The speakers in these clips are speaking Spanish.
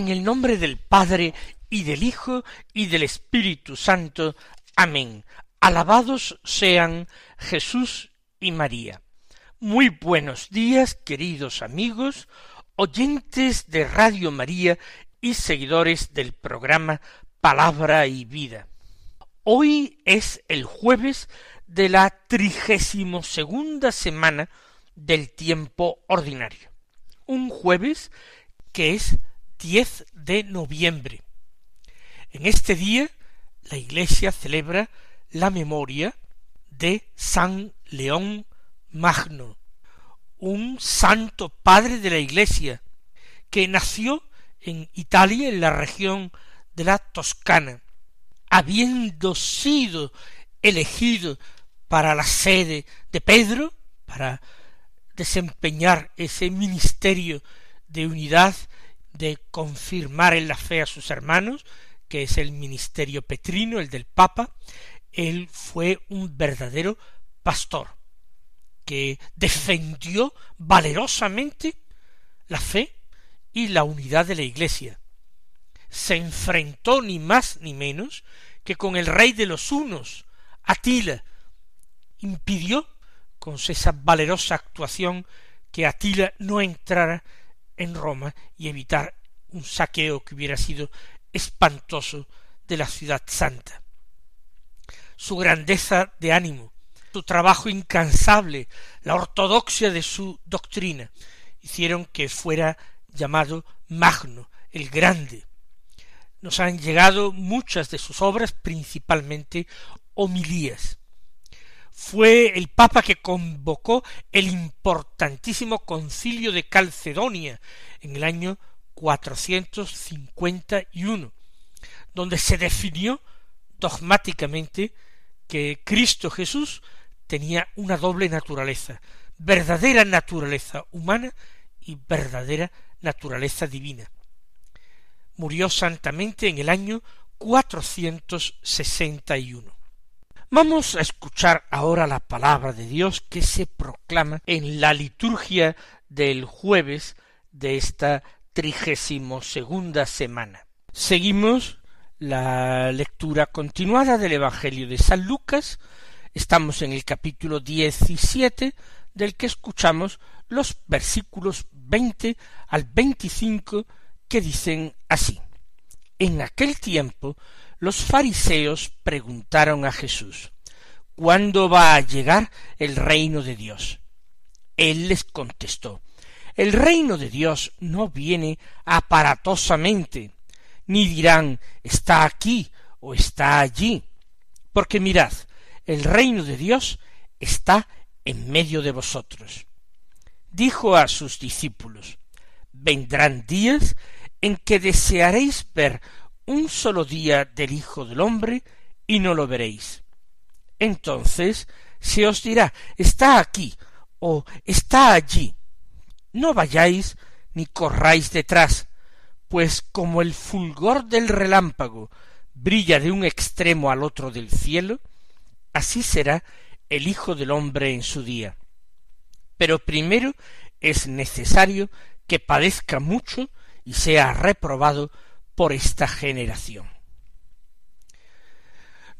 En el nombre del Padre y del Hijo y del Espíritu Santo. Amén. Alabados sean Jesús y María. Muy buenos días, queridos amigos, oyentes de Radio María y seguidores del programa Palabra y Vida. Hoy es el jueves de la trigésimo segunda semana del tiempo ordinario. Un jueves que es 10 de noviembre. En este día la Iglesia celebra la memoria de San León Magno, un santo padre de la Iglesia, que nació en Italia, en la región de la Toscana, habiendo sido elegido para la sede de Pedro, para desempeñar ese ministerio de unidad de confirmar en la fe a sus hermanos, que es el ministerio petrino, el del Papa, él fue un verdadero pastor, que defendió valerosamente la fe y la unidad de la Iglesia. Se enfrentó ni más ni menos que con el rey de los unos, Atila, impidió con esa valerosa actuación que Atila no entrara en Roma y evitar un saqueo que hubiera sido espantoso de la ciudad santa. Su grandeza de ánimo, su trabajo incansable, la ortodoxia de su doctrina, hicieron que fuera llamado Magno, el Grande. Nos han llegado muchas de sus obras, principalmente homilías fue el Papa que convocó el importantísimo concilio de Calcedonia en el año 451, donde se definió dogmáticamente que Cristo Jesús tenía una doble naturaleza, verdadera naturaleza humana y verdadera naturaleza divina. Murió santamente en el año 461. Vamos a escuchar ahora la palabra de Dios que se proclama en la liturgia del jueves de esta trigésimo segunda semana. Seguimos la lectura continuada del Evangelio de San Lucas. Estamos en el capítulo diecisiete del que escuchamos los versículos veinte al veinticinco que dicen así. En aquel tiempo los fariseos preguntaron a Jesús ¿Cuándo va a llegar el reino de Dios? Él les contestó El reino de Dios no viene aparatosamente, ni dirán está aquí o está allí, porque mirad, el reino de Dios está en medio de vosotros. Dijo a sus discípulos Vendrán días en que desearéis ver un solo día del Hijo del Hombre y no lo veréis. Entonces se os dirá está aquí o está allí. No vayáis ni corráis detrás, pues como el fulgor del relámpago brilla de un extremo al otro del cielo, así será el Hijo del Hombre en su día. Pero primero es necesario que padezca mucho y sea reprobado por esta generación.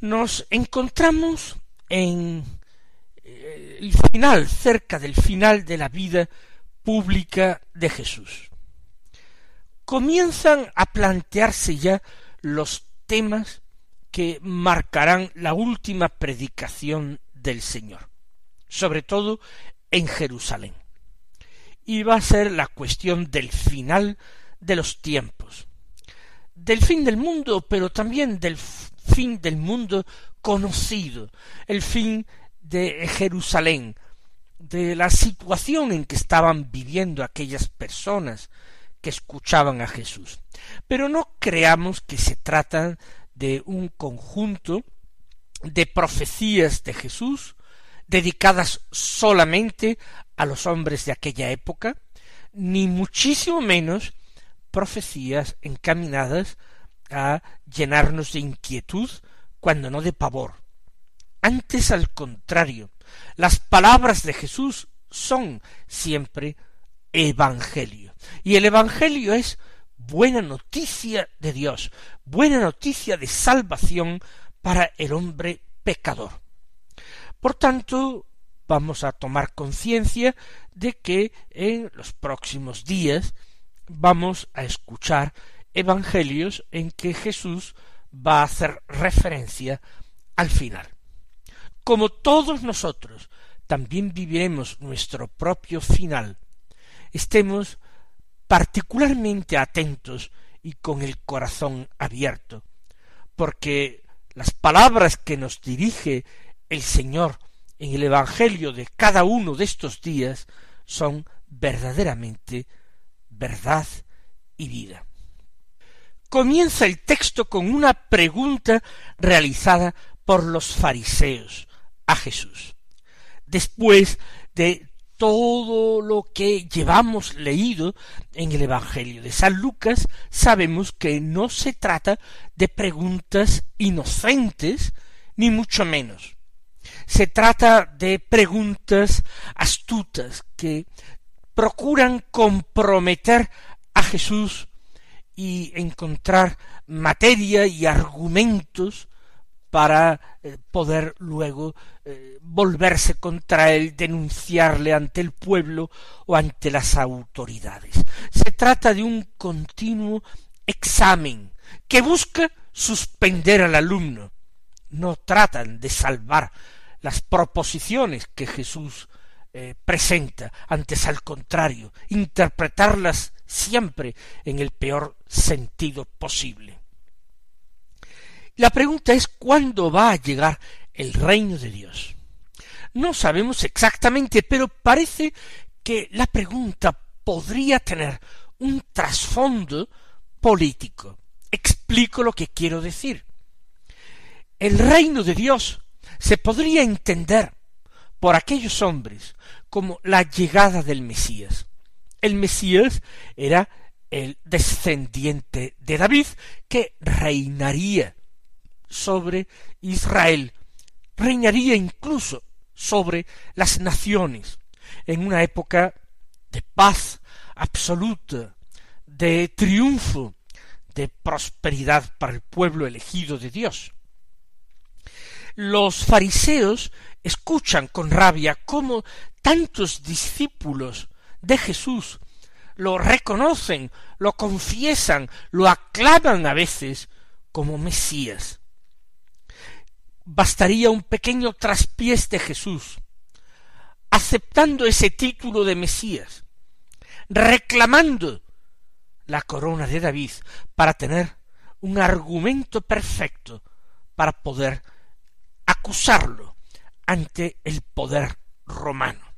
Nos encontramos en eh, el final, cerca del final de la vida pública de Jesús. Comienzan a plantearse ya los temas que marcarán la última predicación del Señor, sobre todo en Jerusalén. Y va a ser la cuestión del final de los tiempos, del fin del mundo, pero también del fin del mundo conocido, el fin de Jerusalén, de la situación en que estaban viviendo aquellas personas que escuchaban a Jesús. Pero no creamos que se trata de un conjunto de profecías de Jesús dedicadas solamente a los hombres de aquella época, ni muchísimo menos profecías encaminadas a llenarnos de inquietud, cuando no de pavor. Antes al contrario, las palabras de Jesús son siempre evangelio. Y el evangelio es buena noticia de Dios, buena noticia de salvación para el hombre pecador. Por tanto, vamos a tomar conciencia de que en los próximos días vamos a escuchar evangelios en que Jesús va a hacer referencia al final. Como todos nosotros también viviremos nuestro propio final, estemos particularmente atentos y con el corazón abierto, porque las palabras que nos dirige el Señor en el Evangelio de cada uno de estos días son verdaderamente verdad y vida. Comienza el texto con una pregunta realizada por los fariseos a Jesús. Después de todo lo que llevamos leído en el Evangelio de San Lucas, sabemos que no se trata de preguntas inocentes, ni mucho menos. Se trata de preguntas astutas que procuran comprometer a Jesús y encontrar materia y argumentos para eh, poder luego eh, volverse contra él, denunciarle ante el pueblo o ante las autoridades. Se trata de un continuo examen que busca suspender al alumno. No tratan de salvar las proposiciones que Jesús eh, presenta, antes al contrario, interpretarlas siempre en el peor sentido posible. La pregunta es cuándo va a llegar el reino de Dios. No sabemos exactamente, pero parece que la pregunta podría tener un trasfondo político. Explico lo que quiero decir. El reino de Dios se podría entender por aquellos hombres como la llegada del Mesías. El Mesías era el descendiente de David que reinaría sobre Israel, reinaría incluso sobre las naciones, en una época de paz absoluta, de triunfo, de prosperidad para el pueblo elegido de Dios. Los fariseos escuchan con rabia cómo tantos discípulos de Jesús lo reconocen, lo confiesan, lo aclaman a veces como Mesías. Bastaría un pequeño traspiés de Jesús, aceptando ese título de Mesías, reclamando la corona de David para tener un argumento perfecto para poder acusarlo ante el poder romano.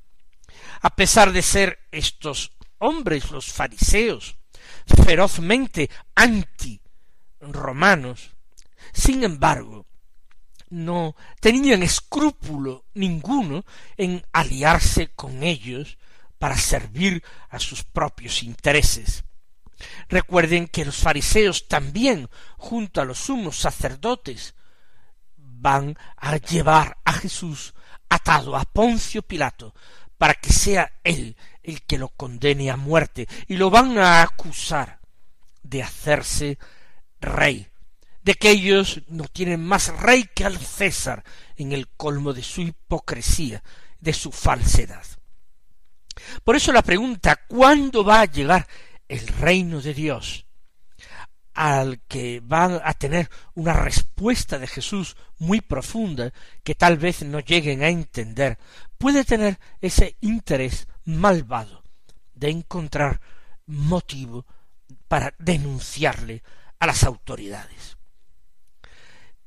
A pesar de ser estos hombres, los fariseos, ferozmente anti romanos, sin embargo, no tenían escrúpulo ninguno en aliarse con ellos para servir a sus propios intereses. Recuerden que los fariseos también, junto a los sumos sacerdotes, van a llevar a Jesús atado a Poncio Pilato para que sea él el que lo condene a muerte y lo van a acusar de hacerse rey de que ellos no tienen más rey que al César en el colmo de su hipocresía, de su falsedad. Por eso la pregunta ¿cuándo va a llegar el reino de Dios? Al que va a tener una respuesta de Jesús muy profunda que tal vez no lleguen a entender, puede tener ese interés malvado de encontrar motivo para denunciarle a las autoridades.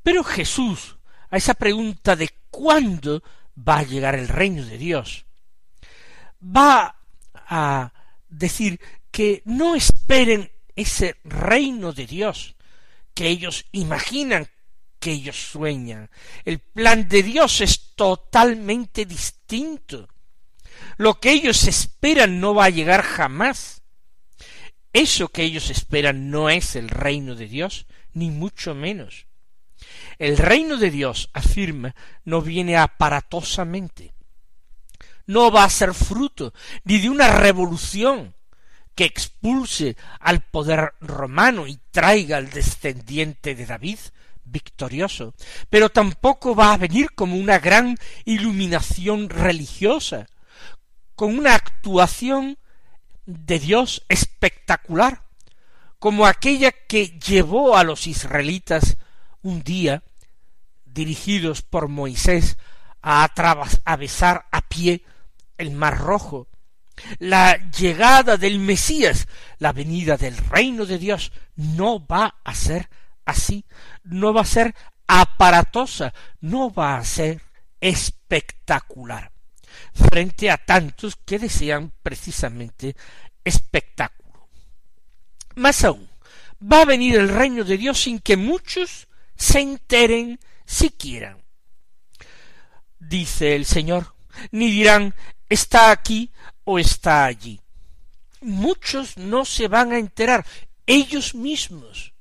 Pero Jesús, a esa pregunta de cuándo va a llegar el reino de Dios, va a decir que no esperen ese reino de Dios que ellos imaginan que ellos sueñan. El plan de Dios es totalmente distinto. Lo que ellos esperan no va a llegar jamás. Eso que ellos esperan no es el reino de Dios, ni mucho menos. El reino de Dios, afirma, no viene aparatosamente. No va a ser fruto ni de una revolución que expulse al poder romano y traiga al descendiente de David victorioso, pero tampoco va a venir como una gran iluminación religiosa, con una actuación de Dios espectacular, como aquella que llevó a los israelitas un día, dirigidos por Moisés, a atravesar a pie el mar rojo, la llegada del Mesías, la venida del reino de Dios, no va a ser así, no va a ser aparatosa, no va a ser espectacular, frente a tantos que desean precisamente espectáculo. Más aún, va a venir el reino de Dios sin que muchos se enteren siquiera. Dice el Señor, ni dirán está aquí o está allí. Muchos no se van a enterar, ellos mismos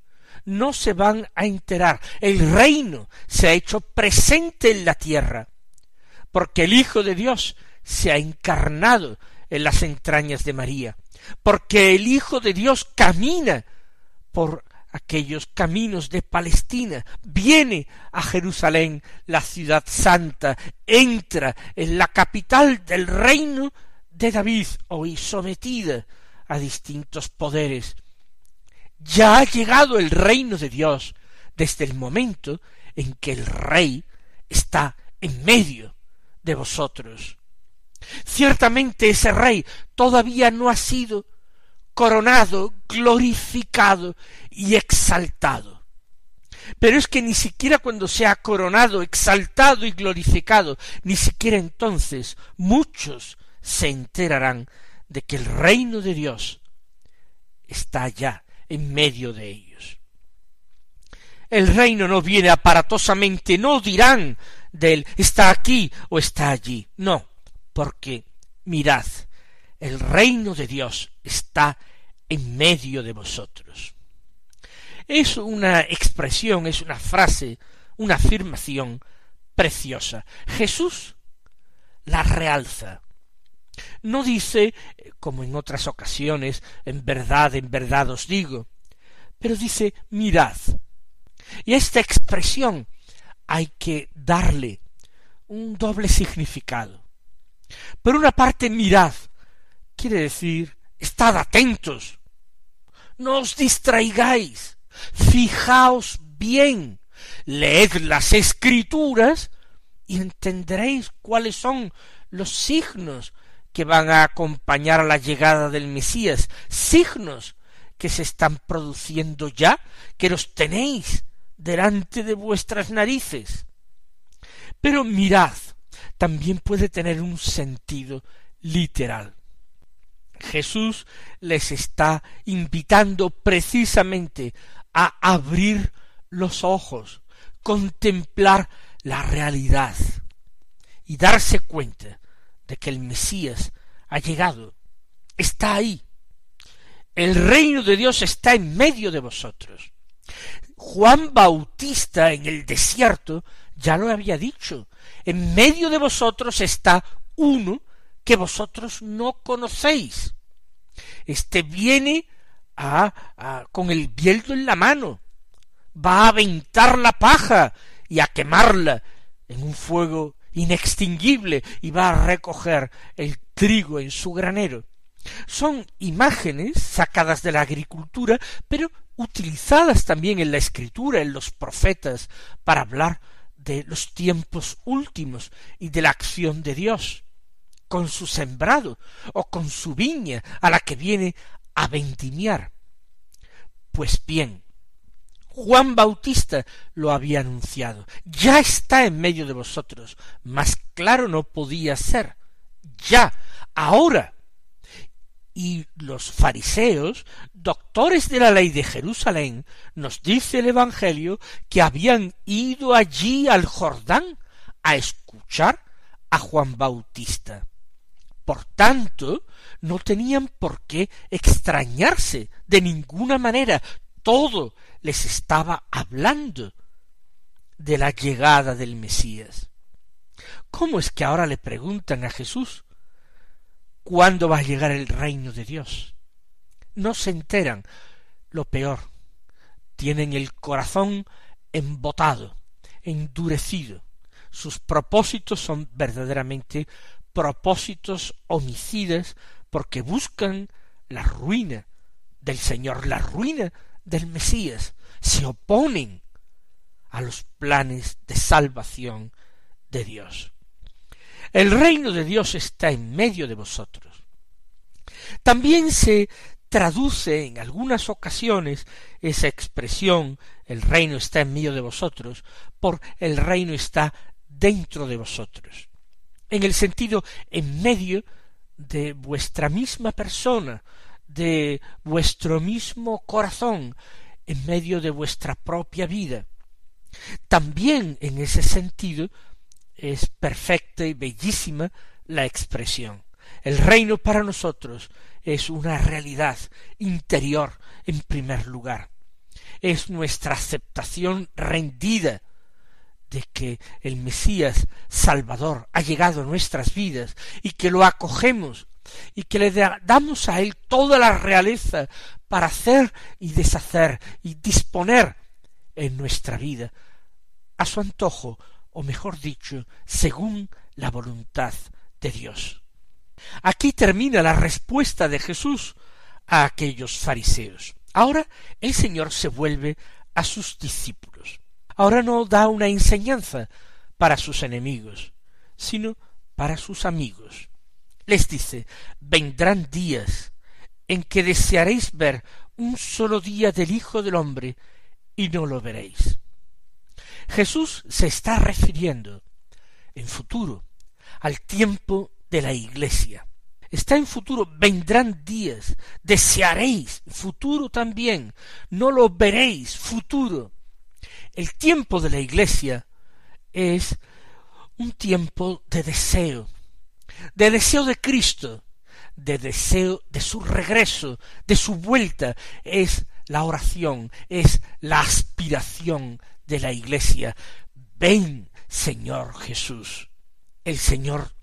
no se van a enterar. El reino se ha hecho presente en la tierra, porque el Hijo de Dios se ha encarnado en las entrañas de María, porque el Hijo de Dios camina por aquellos caminos de Palestina, viene a Jerusalén, la ciudad santa, entra en la capital del reino de David, hoy sometida a distintos poderes. Ya ha llegado el reino de Dios desde el momento en que el rey está en medio de vosotros. Ciertamente ese rey todavía no ha sido coronado, glorificado y exaltado. Pero es que ni siquiera cuando sea coronado, exaltado y glorificado, ni siquiera entonces muchos se enterarán de que el reino de Dios está allá en medio de ellos. El reino no viene aparatosamente, no dirán de él está aquí o está allí, no, porque mirad, el reino de Dios está en medio de vosotros. Es una expresión, es una frase, una afirmación preciosa. Jesús la realza. No dice, como en otras ocasiones, en verdad, en verdad os digo, pero dice, mirad. Y esta expresión hay que darle un doble significado. Por una parte, mirad, quiere decir, estad atentos, no os distraigáis, fijaos bien, leed las escrituras y entenderéis cuáles son los signos que van a acompañar a la llegada del Mesías, signos que se están produciendo ya, que los tenéis delante de vuestras narices. Pero mirad, también puede tener un sentido literal. Jesús les está invitando precisamente a abrir los ojos, contemplar la realidad y darse cuenta de que el Mesías ha llegado, está ahí. El reino de Dios está en medio de vosotros. Juan Bautista en el desierto ya lo había dicho, en medio de vosotros está uno que vosotros no conocéis. Este viene a, con el bieldo en la mano, va a aventar la paja y a quemarla en un fuego inextinguible y va a recoger el trigo en su granero. Son imágenes sacadas de la agricultura, pero utilizadas también en la escritura, en los profetas, para hablar de los tiempos últimos y de la acción de Dios con su sembrado o con su viña a la que viene a vendimiar. Pues bien, Juan Bautista lo había anunciado. Ya está en medio de vosotros. Más claro no podía ser. Ya, ahora. y los fariseos, doctores de la ley de Jerusalén, nos dice el Evangelio que habían ido allí al Jordán a escuchar a Juan Bautista. Por tanto, no tenían por qué extrañarse de ninguna manera. Todo les estaba hablando de la llegada del Mesías. ¿Cómo es que ahora le preguntan a Jesús cuándo va a llegar el reino de Dios? No se enteran. Lo peor, tienen el corazón embotado, endurecido. Sus propósitos son verdaderamente propósitos homicidas porque buscan la ruina del Señor, la ruina del Mesías, se oponen a los planes de salvación de Dios. El reino de Dios está en medio de vosotros. También se traduce en algunas ocasiones esa expresión el reino está en medio de vosotros por el reino está dentro de vosotros en el sentido en medio de vuestra misma persona, de vuestro mismo corazón, en medio de vuestra propia vida. También en ese sentido es perfecta y bellísima la expresión. El reino para nosotros es una realidad interior en primer lugar. Es nuestra aceptación rendida de que el Mesías Salvador ha llegado a nuestras vidas y que lo acogemos y que le damos a él toda la realeza para hacer y deshacer y disponer en nuestra vida a su antojo o mejor dicho según la voluntad de Dios. Aquí termina la respuesta de Jesús a aquellos fariseos. Ahora el Señor se vuelve a sus discípulos ahora no da una enseñanza para sus enemigos, sino para sus amigos. Les dice, vendrán días en que desearéis ver un solo día del Hijo del Hombre y no lo veréis. Jesús se está refiriendo en futuro al tiempo de la Iglesia. Está en futuro, vendrán días, desearéis, futuro también, no lo veréis, futuro. El tiempo de la Iglesia es un tiempo de deseo, de deseo de Cristo, de deseo de su regreso, de su vuelta, es la oración, es la aspiración de la Iglesia. Ven, Señor Jesús. ¿El Señor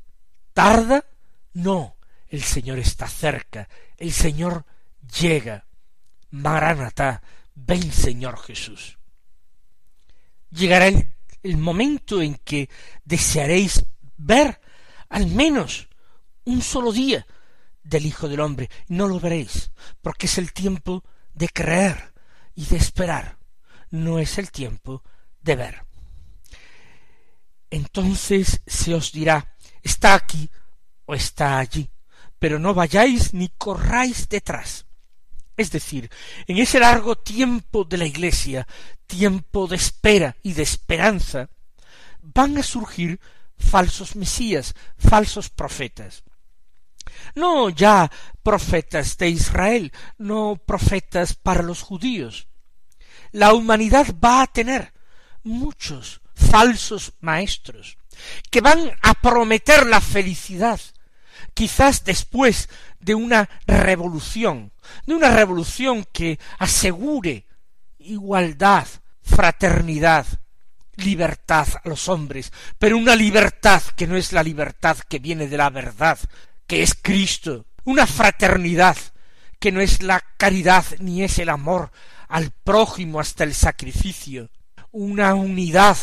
tarda? No, el Señor está cerca, el Señor llega. Maranatá, ven, Señor Jesús llegará el, momento en que desearéis ver al menos un solo día del Hijo del Hombre. No lo veréis, porque es el tiempo de creer y de esperar, no es el tiempo de ver. Entonces se os dirá, está aquí o está allí, pero no vayáis ni corráis detrás. Es decir, en ese largo tiempo de la Iglesia, tiempo de espera y de esperanza, van a surgir falsos mesías, falsos profetas. No ya profetas de Israel, no profetas para los judíos. La humanidad va a tener muchos falsos maestros que van a prometer la felicidad, quizás después de una revolución, de una revolución que asegure igualdad, fraternidad, libertad a los hombres, pero una libertad que no es la libertad que viene de la verdad, que es Cristo, una fraternidad que no es la caridad ni es el amor al prójimo hasta el sacrificio, una unidad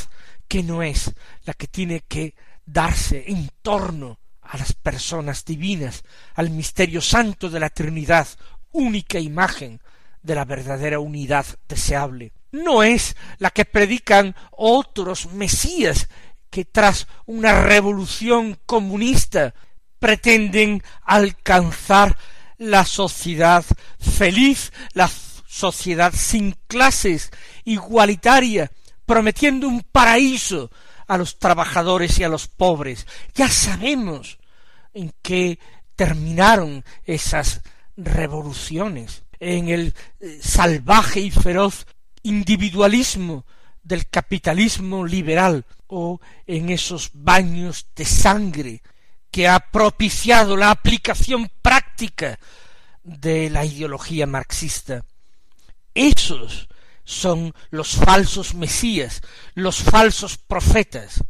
que no es la que tiene que darse en torno a las personas divinas, al misterio santo de la Trinidad, única imagen de la verdadera unidad deseable. No es la que predican otros mesías que tras una revolución comunista pretenden alcanzar la sociedad feliz, la sociedad sin clases, igualitaria, prometiendo un paraíso a los trabajadores y a los pobres. Ya sabemos en qué terminaron esas revoluciones, en el eh, salvaje y feroz individualismo del capitalismo liberal o en esos baños de sangre que ha propiciado la aplicación práctica de la ideología marxista. Esos son los falsos mesías, los falsos profetas.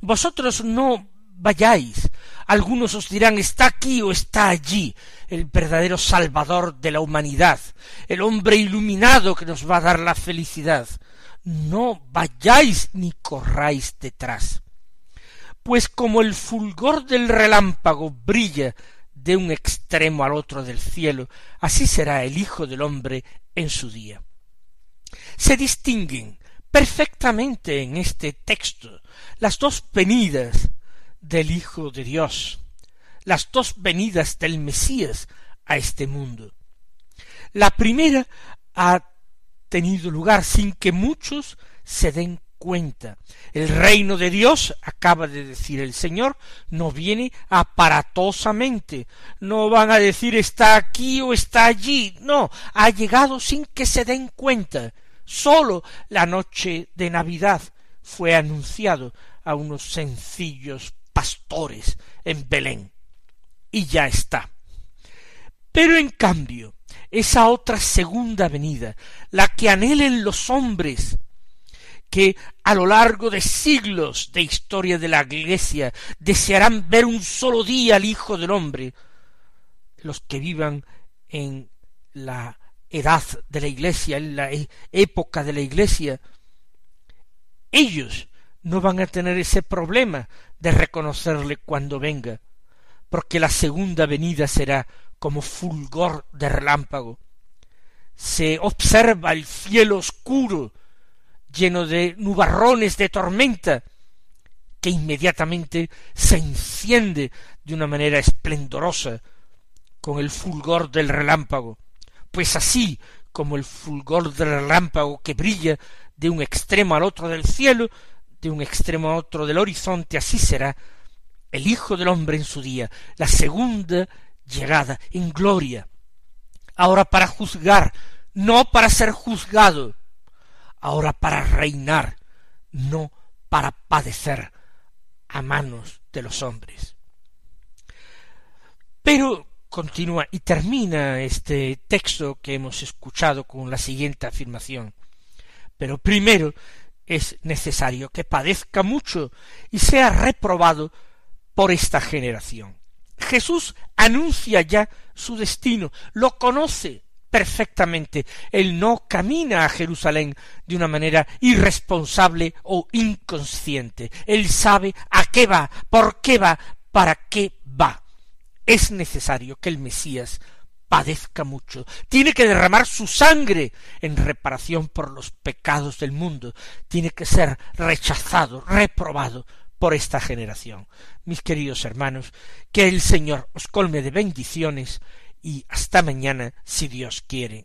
Vosotros no vayáis. Algunos os dirán está aquí o está allí el verdadero Salvador de la humanidad, el hombre iluminado que nos va a dar la felicidad. No vayáis ni corráis detrás. Pues como el fulgor del relámpago brilla de un extremo al otro del cielo, así será el Hijo del hombre en su día. Se distinguen perfectamente en este texto las dos venidas del Hijo de Dios, las dos venidas del Mesías a este mundo. La primera ha tenido lugar sin que muchos se den cuenta. El reino de Dios, acaba de decir el Señor, no viene aparatosamente. No van a decir está aquí o está allí. No, ha llegado sin que se den cuenta. Sólo la noche de Navidad fue anunciado a unos sencillos pastores en Belén. Y ya está. Pero en cambio, esa otra segunda venida, la que anhelen los hombres, que a lo largo de siglos de historia de la Iglesia desearán ver un solo día al Hijo del Hombre, los que vivan en la edad de la Iglesia, en la época de la Iglesia, ellos no van a tener ese problema de reconocerle cuando venga, porque la segunda venida será como fulgor de relámpago. Se observa el cielo oscuro, lleno de nubarrones de tormenta, que inmediatamente se enciende de una manera esplendorosa con el fulgor del relámpago, pues así como el fulgor del relámpago que brilla de un extremo al otro del cielo, de un extremo a otro del horizonte, así será el Hijo del Hombre en su día, la segunda llegada en gloria. Ahora para juzgar, no para ser juzgado, ahora para reinar, no para padecer a manos de los hombres. Pero continúa y termina este texto que hemos escuchado con la siguiente afirmación. Pero primero es necesario que padezca mucho y sea reprobado por esta generación. Jesús anuncia ya su destino, lo conoce perfectamente. Él no camina a Jerusalén de una manera irresponsable o inconsciente. Él sabe a qué va, por qué va, para qué va. Es necesario que el Mesías padezca mucho, tiene que derramar su sangre en reparación por los pecados del mundo, tiene que ser rechazado, reprobado por esta generación. Mis queridos hermanos, que el Señor os colme de bendiciones y hasta mañana si Dios quiere.